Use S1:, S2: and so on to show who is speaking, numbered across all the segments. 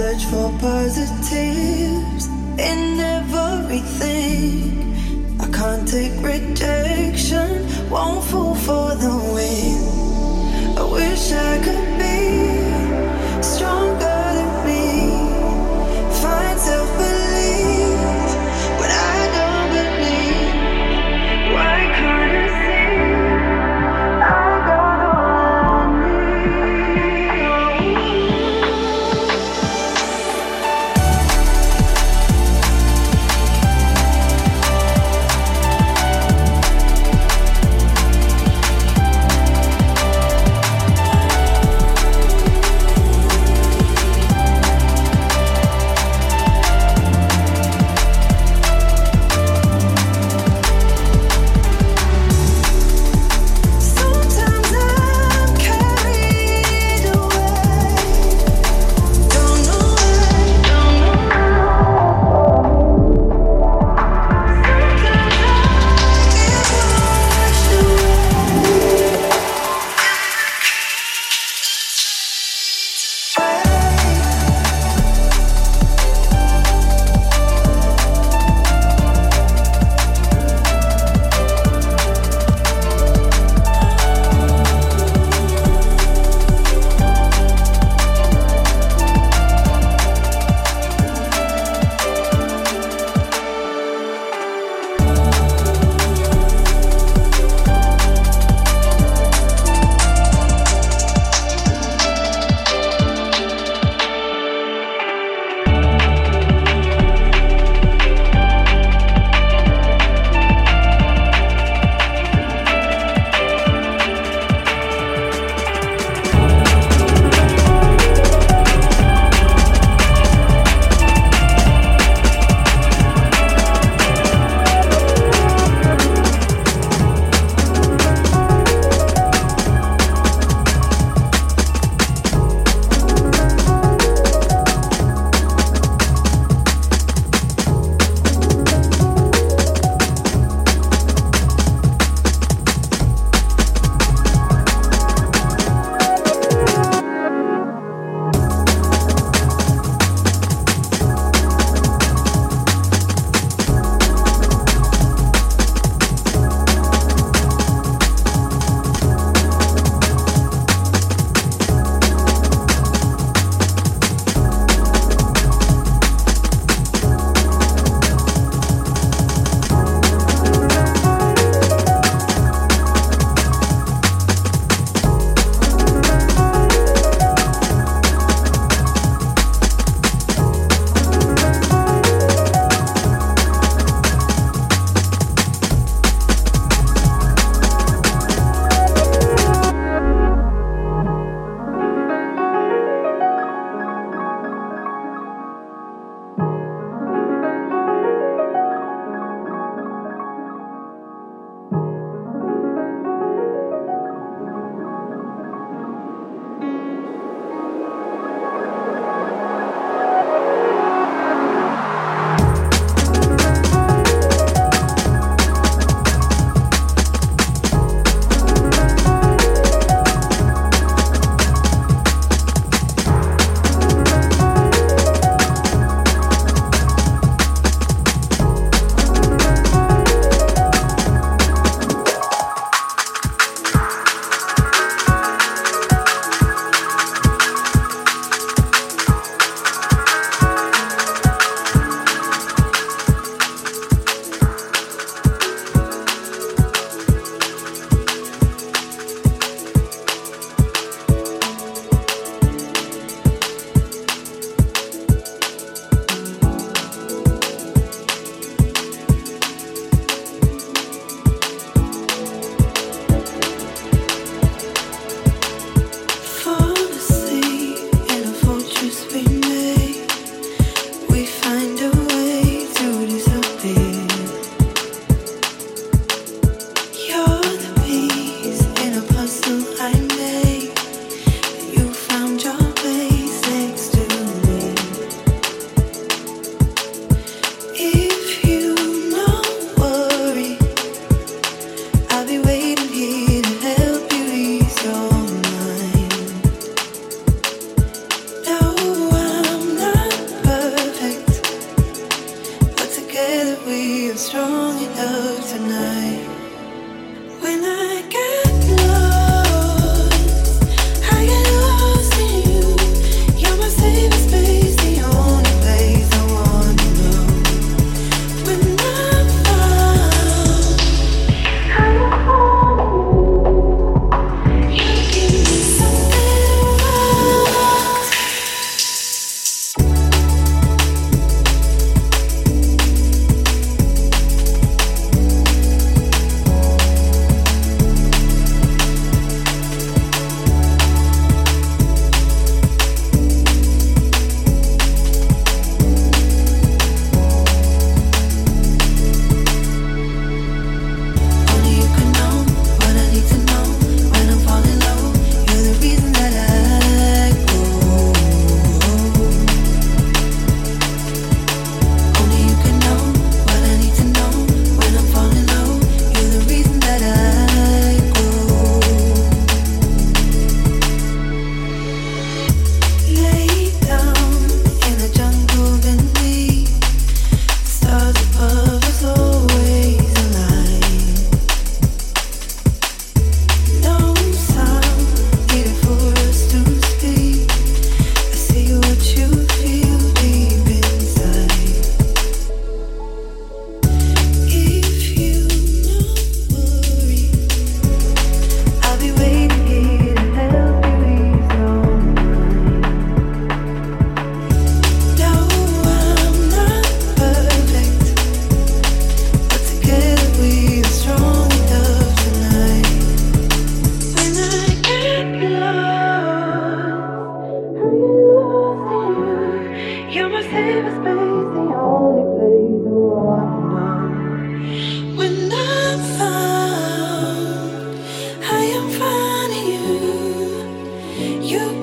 S1: Search for positives in everything. I can't take rejection. Won't fall for the wind. I wish I could be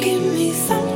S1: give me some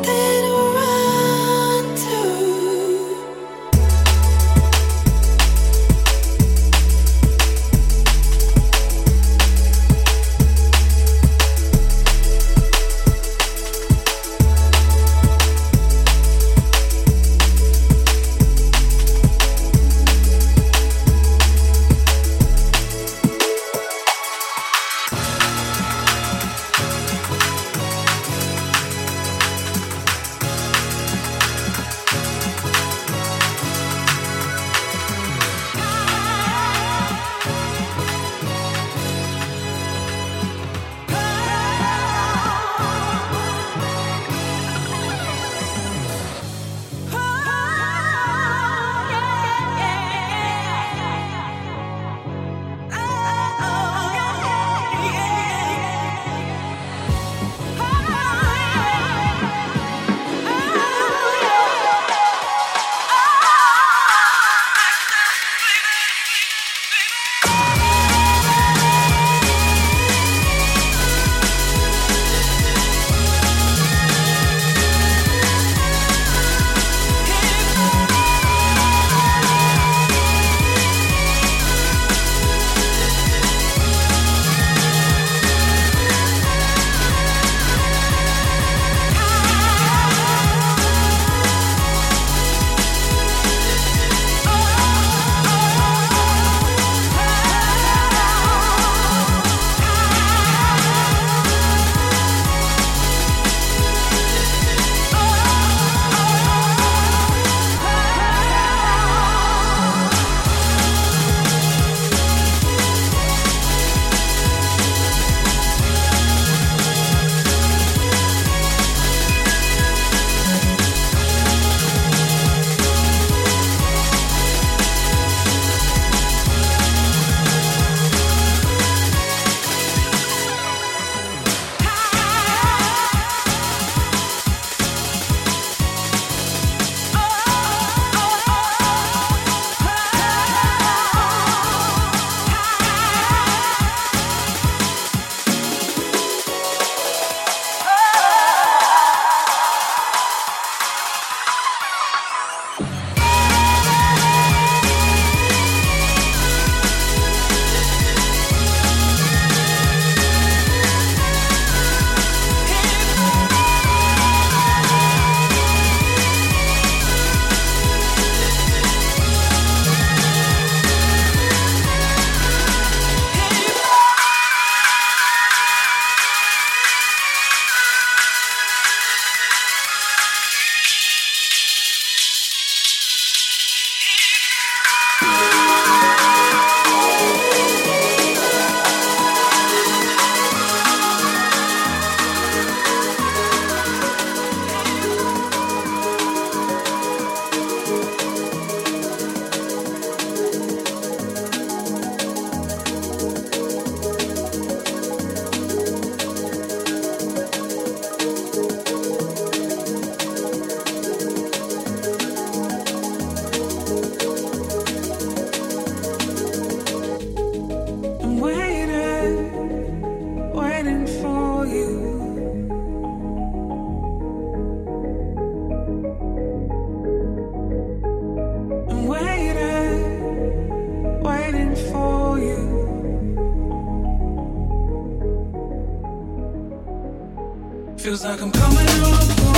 S1: Feels like I'm coming home.